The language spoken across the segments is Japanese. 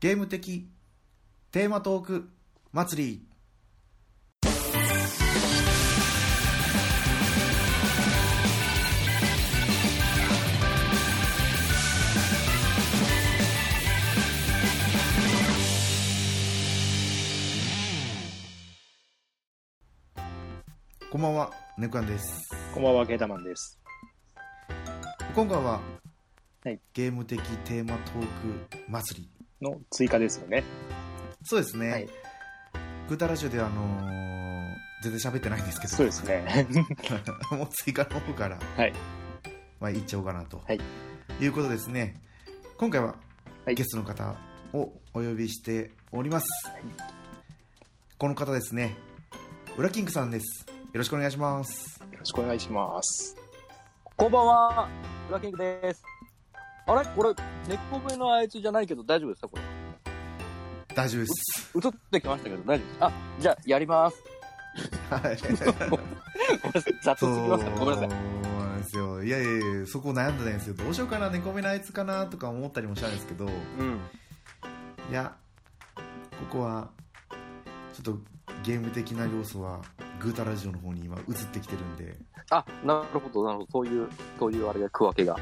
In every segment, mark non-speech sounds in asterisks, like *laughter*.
ゲーム的テーマトーク祭り。こんばんはネコアンです。こんばんは、ケータマンです。今回は、はい。ゲーム的テーマトーク祭りの追加ですよね。そうですね、はい。グータラジオではあのー全然喋ってないんですけど。そうですね。*laughs* もう追加の方から、はい。まあ、言っちゃおうかなと、はい。い、うことですね。今回ははい。ゲストの方をお呼びしております、この方ですね。ウラキングさんです。よろしくお願いします。よろしくお願いします。こんばんは、ウラキングです。あれ？これ、根っこ上のあいつじゃないけど大丈夫ですか？これ。大丈夫です映ってきましたけど大丈夫です。あ、じゃあ、やります。はいごめんなさい。雑すそうぎますかごめんなさい。なんですよいやいやいやそこ悩んでないんですよどうしようかな猫目のあいつかなとか思ったりもしたんですけどうん。いやここはちょっとゲーム的な要素はグータラジオの方に今移ってきてるんであ、なるほど、なるほど。そういう、そういうあれが区分けが。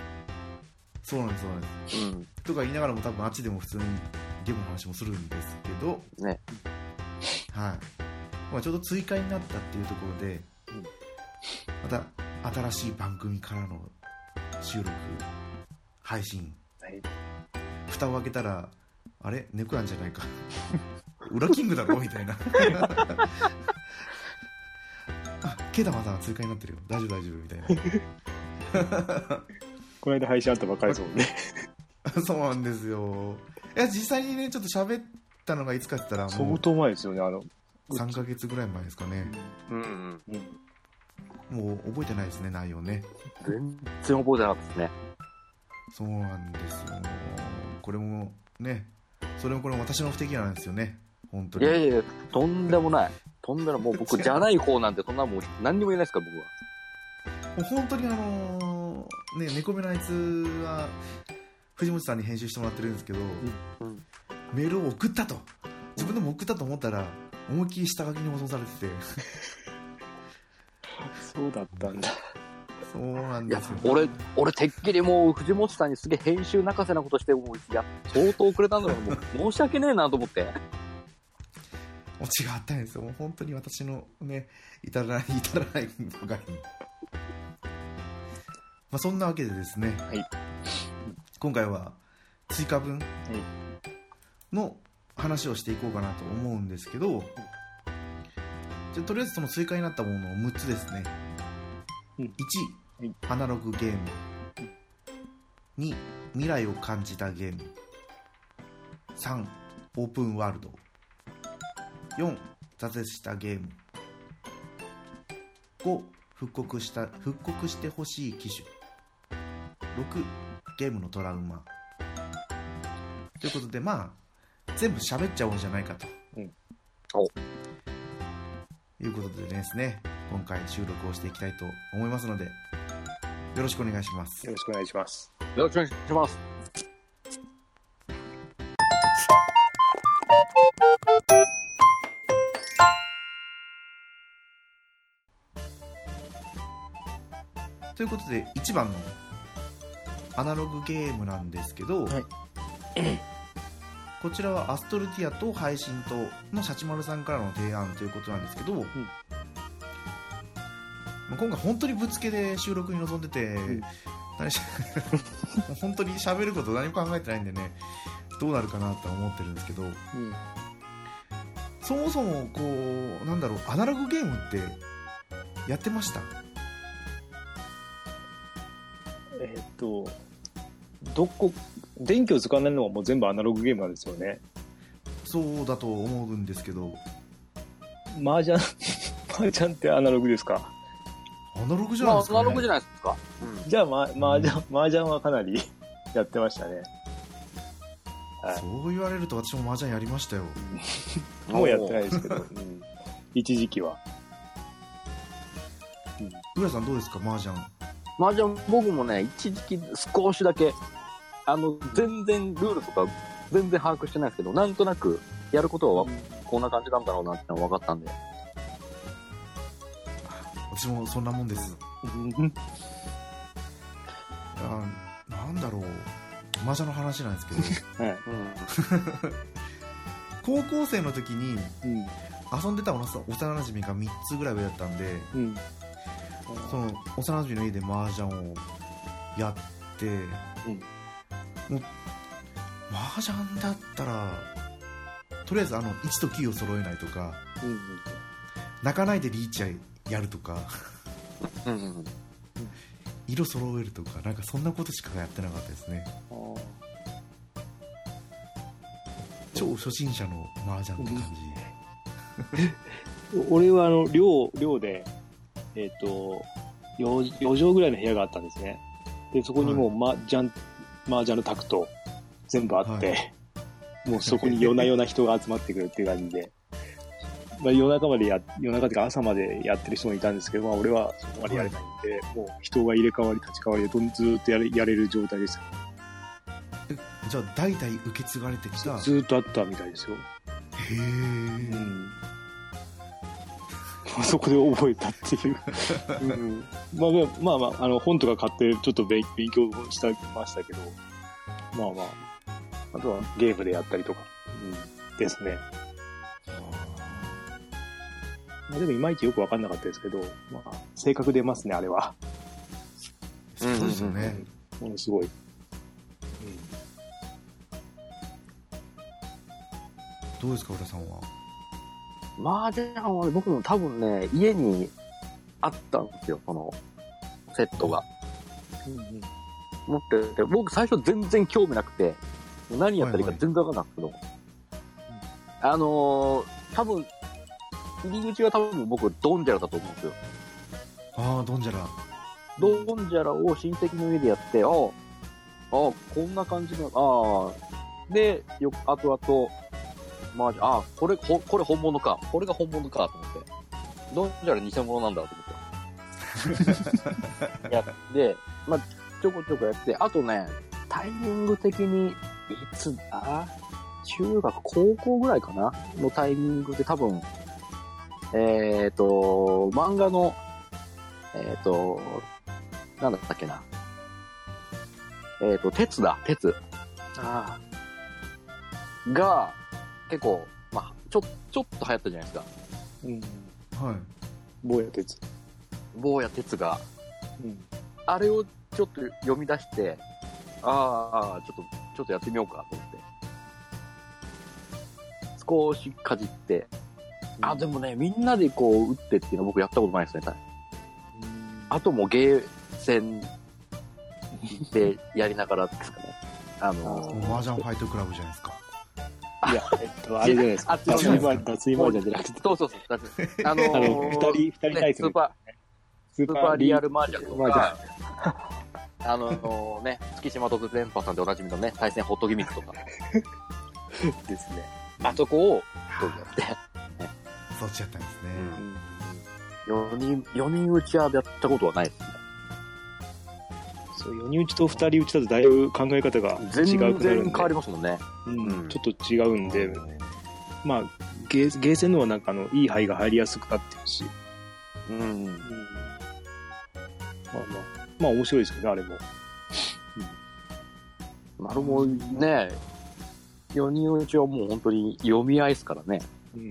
そうなんですそうなんです。うん。とか言いながらも多分あっちでも普通にゲームの話もするんですけどね。はい、まあ、ちょうど追加になったっていうところで、うん。また新しい番組からの収録配信。はい。蓋を開けたらあれ？猫やんじゃないか。*laughs* 裏キングだろ？みたいな。*laughs* あケダまだ追加になってるよ。大丈夫大丈夫みたいな *laughs* この間配信あったばっかりですもんね。*laughs* そうなんですよいや実際にねちょっと喋ったのがいつかって言ったら相当前ですよね、あの。3ヶ月ぐらい前ですかねうんうん。うん。もう覚えてないですね内容ね全然覚えてなかったですね。そうなんですよこれもねそれもこれも私の不手際なんですよね本当にいやいやいや、とんでもない。とんでもない。もう僕じゃない方なんて、そんなもう何にも言えないですから、僕は。もう本当にあのーね猫目のあいつは藤本さんに編集してもらってるんですけど、うんメールを送ったと。自分でも送ったと思ったら思いっきり下書きに保存されてて。*laughs* そうだったんだ。そうなんですよ、俺、俺、てっきりもう、藤本さんにすげえ編集泣かせなことして、もう、いや、相当遅れたんだろう。もう、*laughs* 申し訳ねえなと思って。オチがあったんですよ。もう本当に私のね至らない至らないにまあそんなわけでですね、はい。今回は追加分の話をしていこうかなと思うんですけど、じゃあとりあえずその追加になったものを6つですね、うん。1、はい。アナログゲーム。2未来を感じたゲーム。3オープンワールド。4挫折したゲーム。5復刻した復刻してほしい機種6ゲームのトラウマ。ということでまあ全部喋っちゃおうじゃないかと、うん。お。いうことでですね今回収録をしていきたいと思いますのでよろしくお願いします。よろしくお願いします。よろしくお願いします。ということで1番のアナログゲームなんですけど、はい。こちらはアストルティアと配信とのシャチマルさんからの提案ということなんですけど、まあ今回本当にぶつけで収録に臨んでて、ん。何し *laughs* 本当に喋ること何も考えてないんでねどうなるかなとは思ってるんですけどうん。そもそもこうなんだろうアナログゲームってやってました？えーっと、どこ、電気を使わないのはもう全部アナログゲームなんですよね。そうだと思うんですけど。麻雀、*laughs* 麻雀ってアナログですか？アナログじゃまあ、ないですか、ね。アナログじゃないですか。うん。じゃあ、ま、麻雀、麻雀はかなり *laughs* やってましたね。はい。そう言われると私も麻雀やりましたよ。*laughs* もうやってないですけど、うん、一時期は。浦さんどうですか麻雀？麻雀僕もね、一時期少しだけ、あの、全然ルールとか全然把握してないですけど、なんとなくやることはこんな感じなんだろうなってのは分かったんで。私もそんなもんですうんあなんだろう麻雀の話なんですけどはい。*laughs* 高校生の時にうん。遊んでた幼馴染が3つぐらい上だったんでうん。その幼馴染の家で麻雀をやって、もう麻雀だったらとりあえずあの1と9を揃えないとかうん。泣かないでリーチやるとかうん。うんうんうん。色揃えるとかなんかそんなことしかやってなかったですね超初心者の麻雀って感俺はあの、寮、寮で、えっ、と、4, 4畳ぐらいの部屋があったんですね。で、そこにもう、麻雀、麻雀のタクト全部あって、*laughs* もうそこに夜な夜な人が集まってくるっていう感じで、*laughs* まあ、夜中までや、夜中っていうか朝までやってる人もいたんですけど、まあ俺はそこまでやれないんで、もう人が入れ替わり立ち替わりでどんずーっとやれやれる状態です。じじゃあ代々受け継がれてきたへずーっとあったみたいですよ。えうん。そこで覚えたっていう。*laughs* うん、まあまあまあ、あの本とか買ってちょっと勉勉強したましたけど、まあまあ、あとはゲームでやったりとか、うん、ですね。まあでもいまいちよくわかんなかったですけど、まあ、性格出ますね、あれは。そうですよね、ものすごい。どうですか浦さんは？麻雀は僕も多分ね、家にあったんですよ、その、セットが。うんうん。持ってて、僕最初全然興味なくて、何やったらいいか全然わかんなかったけど、あのー、多分、入り口は多分僕、ドンジャラだと思うんですよ。ああドンジャラ。ドンジャラを親戚の家でやって、ああ、ああ、こんな感じの、ああ、で、よ後々、まあ、ああ、これ、ほこれ本物か。これが本物か、と思って。ドンジャラ偽物なんだと思って。*laughs* やって、まあ、ちょこちょこやって、あとね、タイミング的に、いつだ中学、高校ぐらいかな？のタイミングで多分、えっ、と、漫画の、えっ、と、なんだったっけな？えっ、と、鉄だ、鉄。あが、結構、まあ、ちょ、ちょっと流行ったじゃないですか。あ、うん。はい坊や鉄。坊や鉄が。うん。あれをちょっと読み出して、ああ、ちょっと、ちょっとやってみようかと思って。少しかじって、あ、でもね、みんなでこう、打ってっていうの僕やったことないですね。あともうゲーセンでやりながらですかね。あのもう麻雀ファイトクラブじゃないですかいや、えっと、あれじゃないですか。あ脱衣麻脱衣麻雀じゃなくて、そうそうそう。だってあのあの、二人、二人対戦ねスー。パー、ススーパーリアルマージャンと麻か雀、*laughs* あのね、月島特電波さんでおなじみのね、対戦ホットギミックとか、*laughs* ですね。あそこを、どうやって、そっちやったんですね、4人、4人打ちはやったことはないですね。そう、4人打ちと2人打ちだとだいぶ考え方が全違うくなるんで然変わりますもんね。うんうんちょっと違うんで、まあ、ゲーゲーセンのはなんかあの、いい牌が入りやすくなってるし、うん。まあまあ、まあ面白いですけどね、あれも。丸もね、4人打ちはもう本当に読み合いですからね。うん。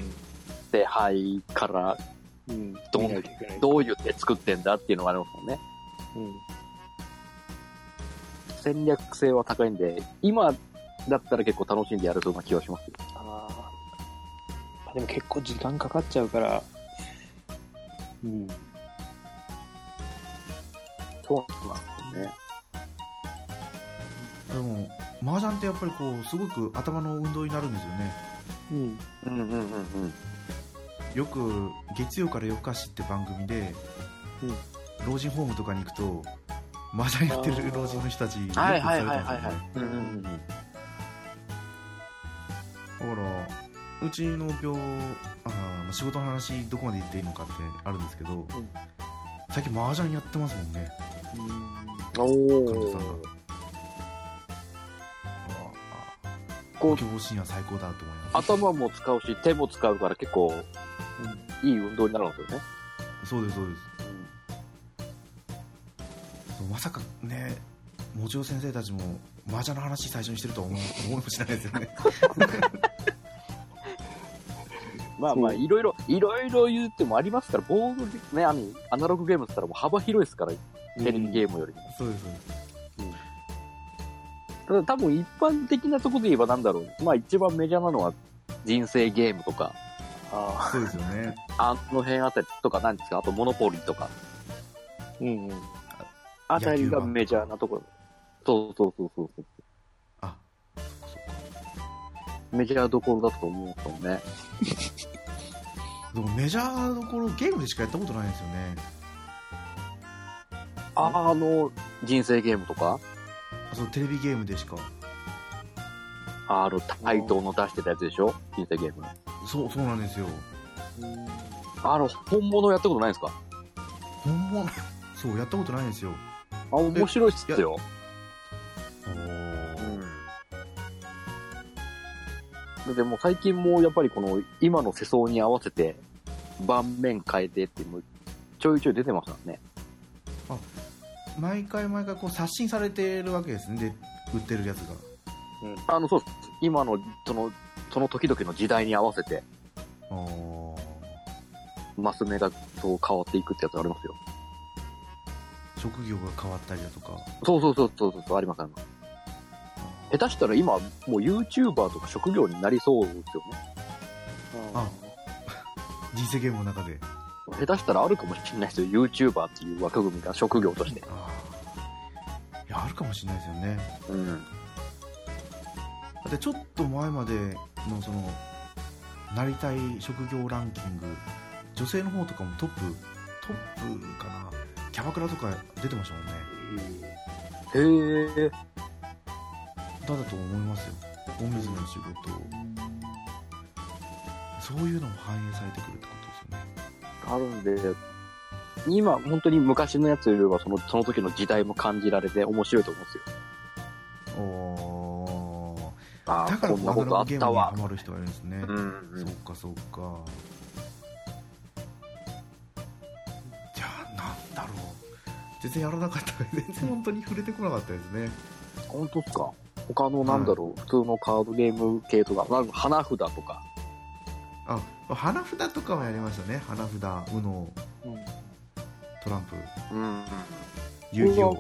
手配からうん。どういう手作ってんだっていうのがありますもんね。うん。戦略性は高いんで、今だったら結構楽しんでやれそうな気がしますよ。ああ。でも結構時間かかっちゃうから、うん。そうなんですね。でも麻雀ってやっぱりこうすごく頭の運動になるんですよねうん。うんうんうんうん。よく月曜から夜更かしって番組で、老人ホームとかに行くと麻雀やってる老人の人たちよくされたんですよね。うんうんうん。だからうちの病あー仕事の話どこまで言っていいのかってあるんですけど、最近麻雀やってますもんね。お患者さんが。こポケモンシー。ンは最高だと思います頭も使うし、手も使うから結構、いい運動になるんですよね。そうですそうですまさかねもちろ先生たちも麻雀の話最初にしてるとは思い *laughs* もしないですよね。*laughs* まあまあ、いろいろ、いろいろ言ってもありますから、ボードでね、あの、アナログゲームって言ったらもう幅広いですから、テレビゲームよりも。そうですそうです。ただ多分一般的なところで言えばなんだろう。まあ一番メジャーなのは人生ゲームとか、あ *laughs* そうですよね。あの辺あたりとかなんですか、あとモノポリーとか、あ、うんうん。あたりがメジャーなところ。そうそうそうそうそう。あ。そっかメジャーどころだと思うんですよね。*laughs* でもメジャーどころゲームでしかやったことないんですよね。ああの、人生ゲームとか、あそうテレビゲームでしか。あの、対等の出してたやつでしょ？人生ゲーム。そうそうなんですよ。あの、本物やったことないですか？本物？*laughs* そうやったことないんですよあ、面白いっすよ。おーでも最近もやっぱりこの今の世相に合わせて盤面変えてっていうのちょいちょい出てましたね。毎回毎回こう刷新されてるわけですねで売ってるやつがあの、そうです。今のその、その時々の時代に合わせておーマス目がそう変わっていくってやつありますよ。職業が変わったりだとかそうそうそうそうそう、ありますあります。下手したら今もう YouTuber とか職業になりそうですよね。あ人生ゲームの中で下手したらあるかもしれないですよ。YouTuber っていう枠組みが職業として。いやあるかもしれないですよねうん。だってちょっと前までのそのなりたい職業ランキング女性の方とかもトップトップキャバクラとか出てましたもんね。へえ。だだと思いますよ。大水の仕事そういうのも反映されてくるってことですよね。あるんで、今、本当に昔のやつよりはその、その時の時代も感じられて面白いと思うんですよ。おああ、だからこんなことあったわ。ハ。マる人がいるんですね、うん、うん。そっかそっか全然やらなかった全然本当に触れてこなかったですね。本当っすか？他のなんだろう、普通のカードゲーム系とか、なんか花札とか。あ花札とかもやりましたね。花札 UNO トランプ。うん。遊戯王。う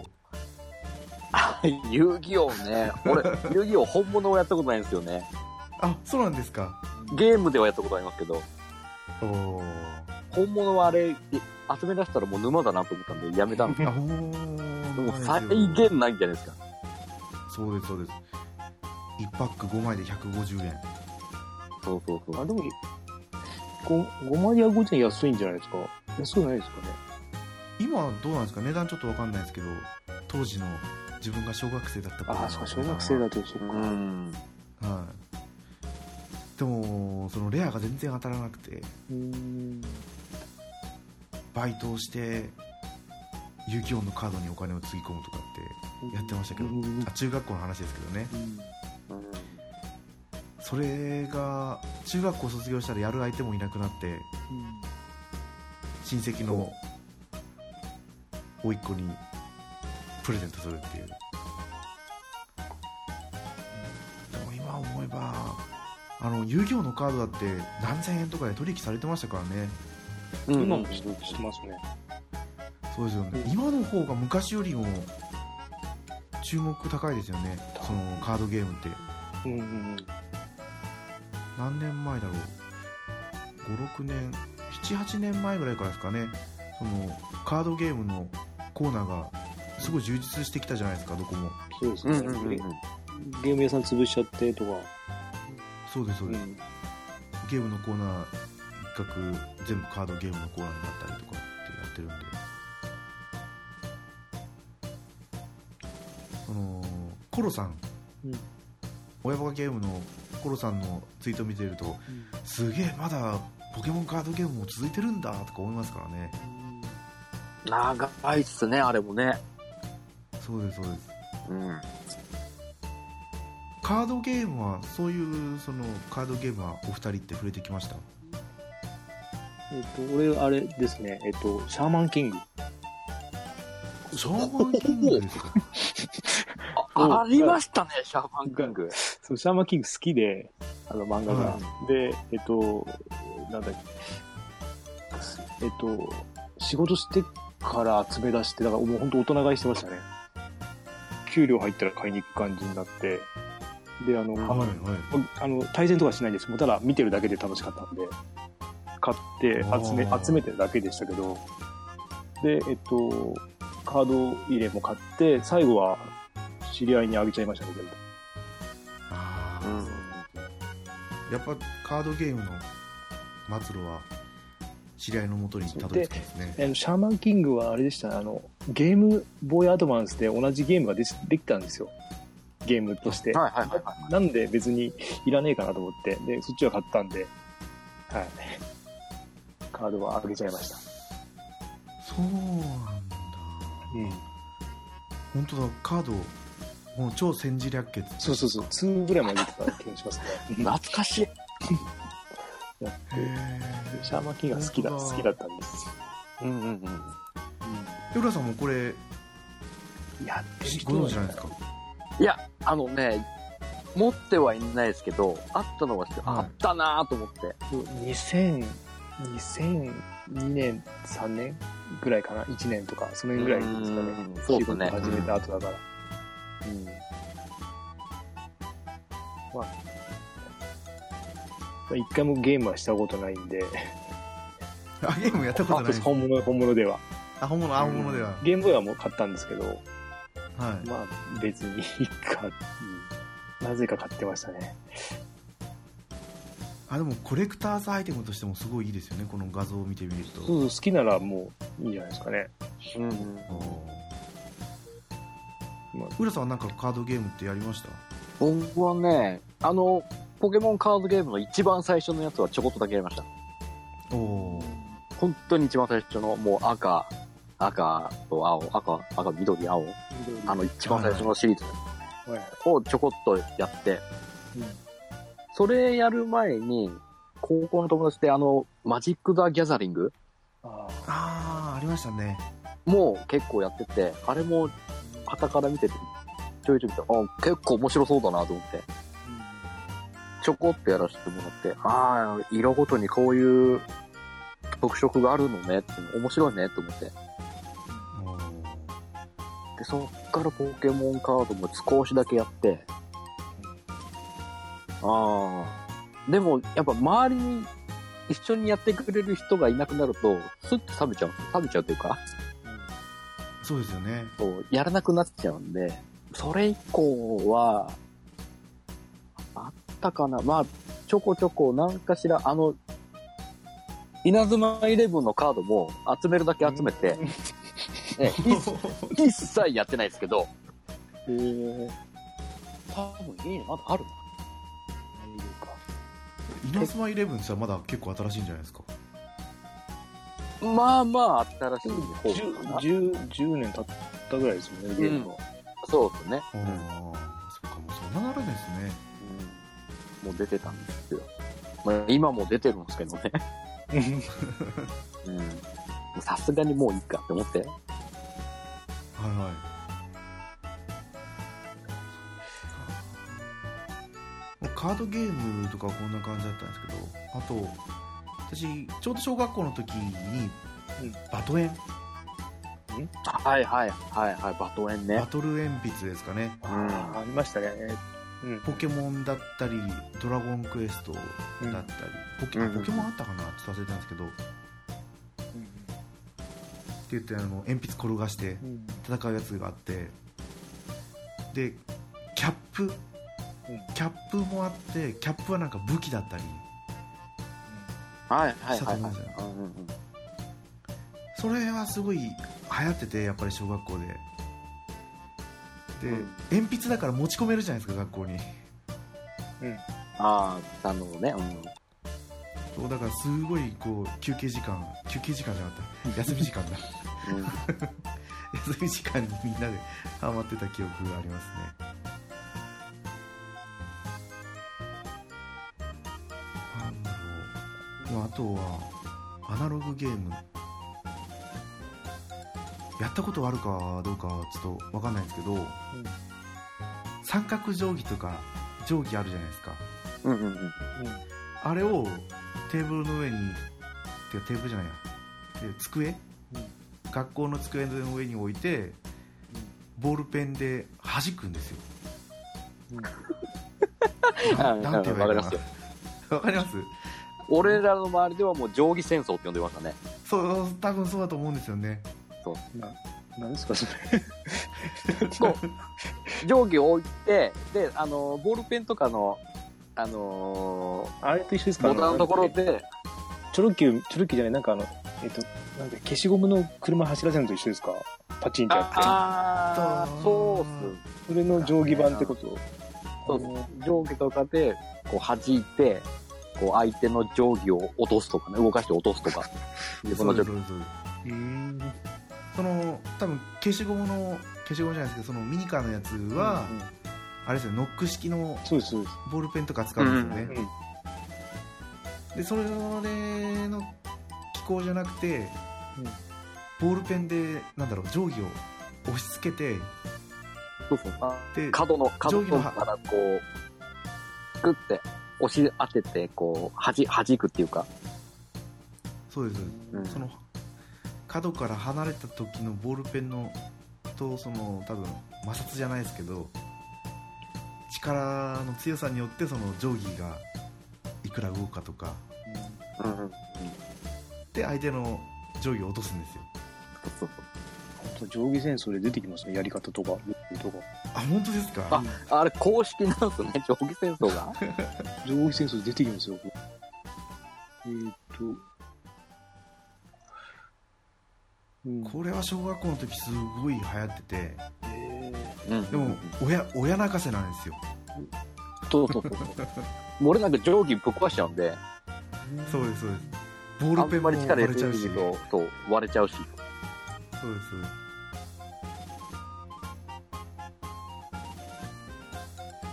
遊戯王ね。俺、*laughs* 遊戯王本物をやったことないんですよね。あそうなんですか。ゲームではやったことありますけど、おお本物はあれ、集め出したらもう沼だなと思ったんでやめたんですあおーでも再現ないんじゃないですか。そうですそうです1パック5枚で150円そうそうそう。あ、でも、ご5枚や5点安いんじゃないですか安くないですかね今はどうなんですか？値段ちょっとわかんないですけど当時の自分が小学生だった頃のああ、そうか、小学生だとそうか。うん。はい。でも、そのレアが全然当たらなくて、うん。バイトをして、遊戯王のカードにお金をつぎ込むとかってやってましたけど、うんあ中学校の話ですけどね。うんそれが、中学校卒業したらやる相手もいなくなって、親戚の甥っ子にプレゼントするっていう。でも今思えば、あの、遊戯王のカードだって何千円とかで取引されてましたからね。うん今もしてますね。そうですよね、うん。今の方が昔よりも注目高いですよね。そのカードゲームって。うんうん何年前だろう。56年78年前ぐらいからですかね。そのカードゲームのコーナーがすごい充実してきたじゃないですかどこも。そうですね、うんうんうんゲゲーム屋さん潰しちゃってとか。そうですそうです、うん。ゲームのコーナー一角全部カードゲームのコーナーになったりとかってやってるんで。そのコロさん、うん。親バカゲームのコロさんのツイート見てるとすげえまだポケモンカードゲームも続いてるんだとか思いますからね。長いっすね、あれもね。そうですそうです。うん。カードゲームはそういうそのカードゲームはお二人って触れてきました？えっ、と、俺、あれですね、えっ、と、シャーマンキング。シャーマンキング？ですかあありましたね、シャーマンキング。そう、シャーマンキング好きで、あの漫画が。はで、えっ、と、なんだっけ、えっ、と、仕事してから集め出して、だからもう本当大人買いしてましたね。給料入ったら買いに行く感じになって、で、あの、はいはいあの、対戦とかしないんです。もうただ見てるだけで楽しかったんで、買って集め、集めてるだけでしたけど、で、えっと、カード入れも買って、最後は知り合いにあげちゃいましたね、全部。ああ、うんやっぱカードゲームの末路は知り合いのもとにたどり着くんですねあのシャーマンキングはあれでしたね、あの、ゲームボーイアドバンスで同じゲームができできたんですよ。ゲームとして。はいはいはいはい。なんで別にいらねえかなと思って、で、そっちは買ったんで、はい。カードはあげちゃいました。そうなんだうん。本当だカードもう超戦時略決そうそうそう、2ぐらいまで出てた気がしますね。懐かしい。やってへシャーマンキが好きだ、好きだったんです。うんうんうん。え浦さんもこれやってる人ご存知ないですか？いや、あのね、持ってはいないですけど、あったのはあったなぁと思って。2000、2002年、3年ぐらいかな ?1 年とか、その辺ぐらいですかねうん。そうですね仕事始めた後だから。うん。まあ、一回もゲームはしたことないんで、あゲームやったことないです本物、本物では。あ本物あ本物では、ゲームボーイはもう買ったんですけど、はいまあ別にいいか、うんなぜか買ってましたね。あでもコレクターズアイテムとしてもすごいいいですよね。この画像を見てみると。そうそう、好きならもういいんじゃないですかね。うん。うん。おまあー浦さんはなんかカードゲームってやりました？僕はね、あの、ポケモンカードゲームの一番最初のやつはちょこっとだけやりました。おお本当に一番最初の、もう赤、赤と青、赤、赤、緑、青、あの一番最初のシリーズはい。はい。をちょこっとやって、それやる前に、高校の友達であの、マジック・ザ・ギャザリング？あああありましたね。も結構やってて、あれも、旗から見てて、ちょいちょい見て、あ、結構面白そうだなと思って、ちょこっとやらせてもらって、ああ、色ごとにこういう特色があるのねって、面白いねと思って。で、そっからポケモンカードも少しだけやって、ああ。でも、やっぱ周りに一緒にやってくれる人がいなくなると、スッと冷めちゃう。冷めちゃうというか、そうですよね。そう、やらなくなっちゃうんで、それ以降は、あったかな。まあ、ちょこちょこ何かしら、あの、稲妻イレブンのカードも集めるだけ集めて、一切やってないですけど、えー、多分いいのまだあるな。稲妻イレブンってさまだ結構新しいんじゃないですか？まあまあ、新しい方10かな。10 10年経ったぐらいですよね、ゲームは。そうですね。ああそっかもうそんななるんですねうん。もう出てたんですよ。まあ、今も出てるんですけどね。*laughs* うん。さすがにもういいかって思って。はいはいカードゲームとかはこんな感じだったんですけどあと私ちょうど小学校の時にうん。バトエン、はいはいはいはい、バトエンね。バ。トル鉛筆ですかね。あーありましたね。うん。ポケモンだったりドラゴンクエストだったり、ポケうんポケモンあったかなちょっと忘れたんですけど、って言ってあの鉛筆転がしてうん。戦うやつがあって。でキャップうんキャップもあってキャップはなんか武器だったりはいはいはいはい。したと思うんですよ。うんうんうん。それはすごい流行っててやっぱり小学校で。で、うん。鉛筆だから持ち込めるじゃないですか学校に。ああ、なるほどね。うん。そうだからすごいこう休憩時間休憩時間じゃなかった。*laughs* 休み時間だ。*laughs* 休み時間にみんなでハマってた記憶がありますねまああとはアナログゲーム。やったことあるかどうかはちょっと分かんないんですけど、三角定規とか定規あるじゃないですか。うんうんうん。あれをテーブルの上にてかテーブルじゃないや。で机、学校の机の上に置いてボールペンで弾くんですよ。な *laughs* なんて言えばいいかわかりますよ。な *laughs* わかります？俺らの周りではもう定規戦争って呼んでましたね。そう多分そうだと思うんですよねな、なんですか、それ。そう。定規を置いて、で、あの、ボールペンとかの、あのあれと一緒ですー、か？ボタンのところあので、チョロ Q、チョロ Q じゃない、なんかあの、えっと、なんで消しゴムの車走らせるのと一緒ですか？パチンってやって。ああ、そうっす。それの定規版ってこと？そうそう。定規とかで、こう弾いて、こう相手の定規を落とすとかね、動かして落とすとか。*laughs* 自分の定規。その多分消しゴムの消しゴムじゃないですけどそのミニカーのやつは、うんうんあれですよノック式の。ボールペンとか使うんですよね、うんでそれの機構じゃなくて、うんボールペンでなんだろう定規を押し付けてそうそう。あで角の、角のからこう、作って、押し当てて、こう、はじ、弾くっていうか。そうです、うん。その角から離れた時のボールペンのとその多分摩擦じゃないですけど力の強さによってその定規がいくら動くかとか。うん。で相手の定規を落とすんですよ。そうそう本当定規戦争で出てきますね、やり方とか、ルールとか。あ本当ですか？あ。あれ、公式なんすね、*laughs* 定規戦争が？定規戦争で出てきますよ。えーっと、うん、これは小学校の時すごい流行っててえうん。でも親親泣かせなんですよそうそうそうそう。俺なんか定規ぶっ壊しちゃうんで、ーそうですそうですボーあルペンもんまり力入割れちゃうしそう、割れちゃうし。そうですそうです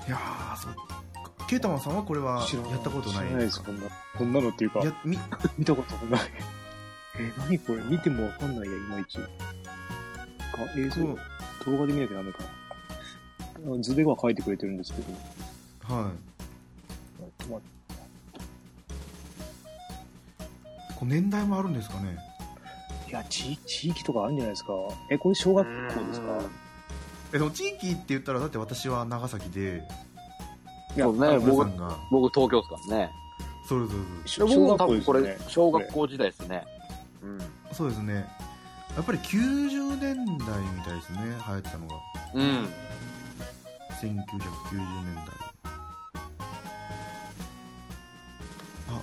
いやーそっかケイタマンさんはこれはやったことない知らないです、こんな。こんなのっていうか、やみ見たこともない。*laughs* えー、何これ？見てもわかんないや、いまいち。か映像、動画で見なきゃダメかな。あ図では書いてくれてるんですけど。はいちょっと待ってこう年代もあるんですかね？いや、地地域とかあるんじゃないですか。え、これ小学校ですか？えでも地域って言ったらだって私は長崎でいやそうね、僕、んが僕東京ですからね。そうです小僕も学校多分これ小学校時代ですね。うん。そうですねやっぱり90年代みたいですね流行ってたのがうん。1990年代あ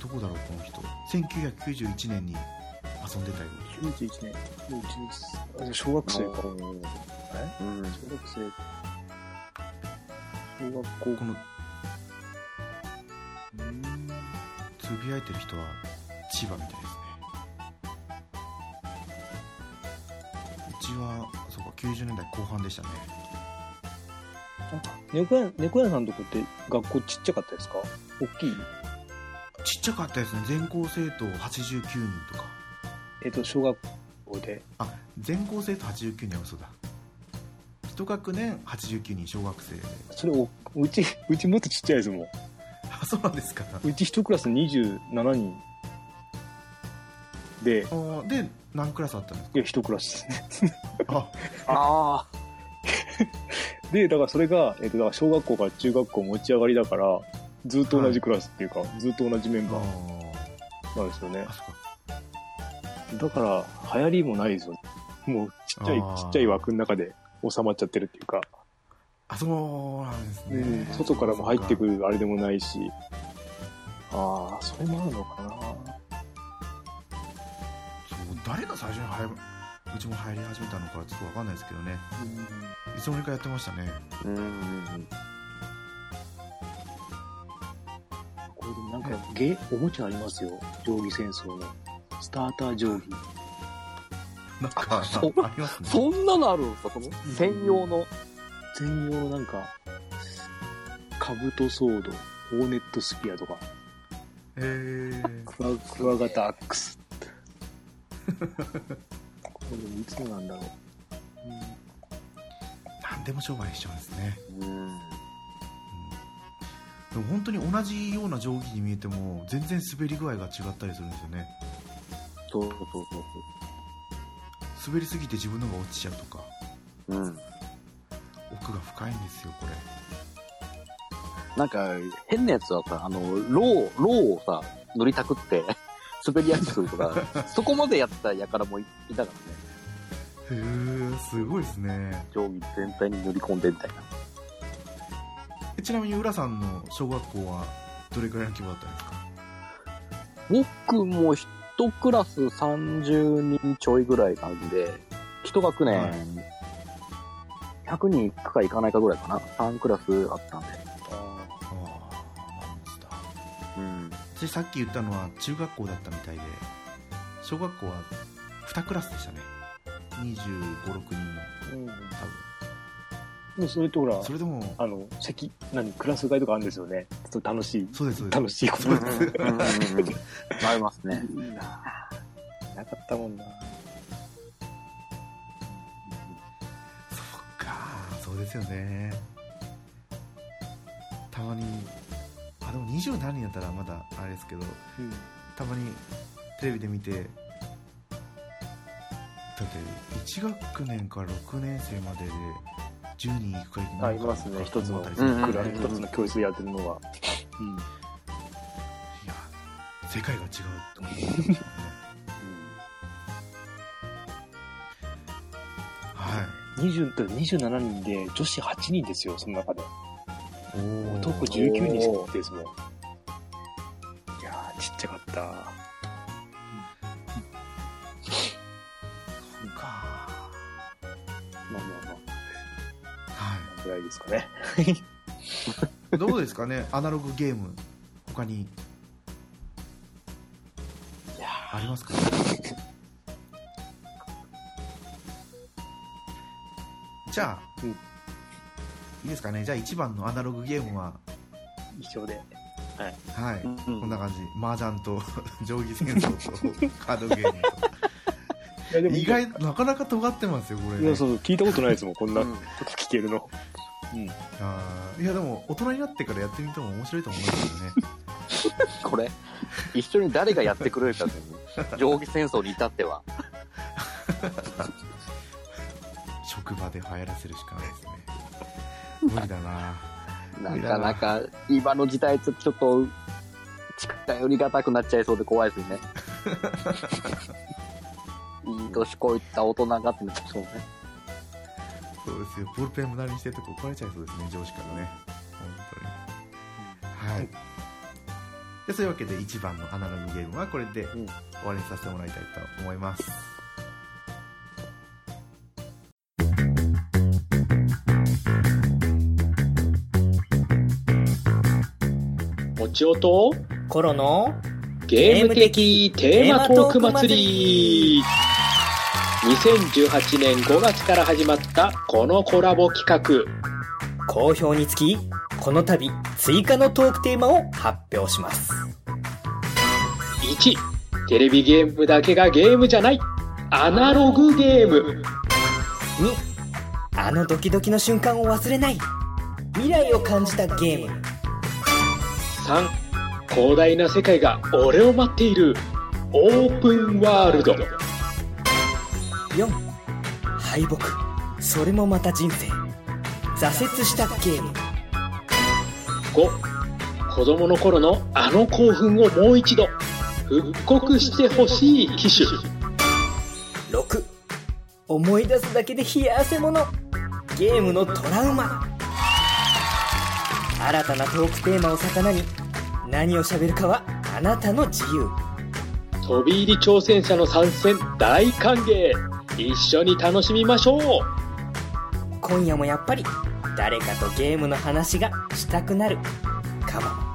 どこだろうこの人1991年に遊んでたよ91年。91年。あ小学生か。え？うん。小学生。小学校。このつぶやいてる人は千葉みたいですね。うちはそうか90年代後半でしたね。猫屋、猫屋さんのとこって学校ちっちゃかったですか？大きい？ちっちゃかったですね。全校生徒89人とか。えっ、と、小学校で。あ全校生徒89人は嘘だ一学年89人小学生それお、うち、うちもっとちっちゃいですもん。*laughs* あそうなんですかうち一クラス27人。で、あで何クラスあったんですいや、一クラスですね。かあ *laughs* ああ。で、だからそれが、えっ、と、だから小学校から中学校持ち上がりだから、ずっと同じクラスっていうか、ずっと同じメンバーあなんですよねだから、流行りもないですよね。もう、ちっちゃい、ちっちゃい枠の中で収まっちゃってるっていうか、あそうなんですね、うん、外からも入ってくるるあれでもないし、ああ、それもあるのかな。そう誰が最初に入るうちも入り始めたのかちょっとわかんないですけどねいつの間にかやってましたねうんうんこれでもなんか、ゲおもちゃありますよ。定規戦争の。スターター定規。なんかそう。ありますね。そんなのあるんですかその専用の？専用のなんか、カブトソード、ホーネットスピアとか。えー、クワクワガタアックス。これでもいつのなんだろう。何でも商売しちゃうんですね、うん。でも本当に同じような定規に見えても全然滑り具合が違ったりするんですよね。そうそうそう滑りすぎて自分のが落ちちゃうとかそう。うん。奥が深いんですよこれなんか、変なやつはさ、あの、ロウ、ロウをさ、塗りたくって、*laughs* 滑りやすくするとか、*laughs* そこまでやったやからもいいたからね。へえすごいですね定規全体に塗り込んでみたいな。えちなみに浦さんの小学校はどれくらいの規模だったんですか？僕も一クラス30人ちょいぐらいなんで、一学年、はい100人いくかいかないかぐらいかな。3クラスあったんで。ああなんだうん。私さっき言ったのは中学校だったみたいで小学校は2クラスでしたね2 5 6人のうん。多でそれってほら分そ、れでもあの、席、何、クラス替えとかあるんですよね。ちょっと楽しい、そうですそうです楽しいことうんです。ありますね。いいななかったもんな。そっかそうですよねたまにあでも二十何人だったらまだあれですけどうん。たまにテレビで見てだって1学年から6年生までで10人行くか行かあないかりますね、一つの、思ったりするうんうんクラス一つの教室でやってるのは。うん。いや世界が違うと思うねはい20だって27人で女子8人ですよ、その中で。おー男19人ですもん。いやー、ちっちゃかった。はあ、ぐらいですかね。い。どうですかね？アナログゲーム他に。いやありますか？じゃあ、うん。いいですかね？じゃあ一番のアナログゲームは？一緒で。はい、うんこんな感じ。麻雀と *laughs* 定規戦争とカードゲーム意外なかなか尖ってますよこれ、ね。いや、、そう、聞いたことないですもん、こんなうん。こと聞けるの。うん。あーいやでも大人になってからやってみても面白いと思いますけどね *laughs* これ、一緒に誰がやってくれるかですね。*laughs* 定規戦争に至っては。職場で流行らせるしかないですね *laughs* 無理だななかなか、今の時代ちょっと、近寄りがたくなっちゃいそうで怖いですよね。いい年こいった大人がってなっちゃいそうね。そうですよ。ボールペン無駄にしてるとこ怒られちゃいそうですね。上司からね。本当に。はい。でそういうわけで1番のアナログゲームはこれでん。終わりにさせてもらいたいと思います、もちおと、コロのゲーム的テーマトーク祭り2018年5月から始まったこのコラボ企画。好評につき、この度追加のトークテーマを発表します。1テレビゲームだけがゲームじゃない。アナログゲーム。2、あのドキドキの瞬間を忘れない。未来を感じたゲーム。3広大な世界が俺を待っている。オープンワールド4、敗北。それもまた人生。挫折したゲーム。5子供の頃のあの興奮をもう一度復刻してほしい機種6、思い出すだけで冷や汗もの。ゲームのトラウマ。新たなトークテーマを魚に、何を喋るかはあなたの自由。飛び入り挑戦者の参戦大歓迎一緒に楽しみましょう。今夜もやっぱり誰かとゲームの話がしたくなる。かも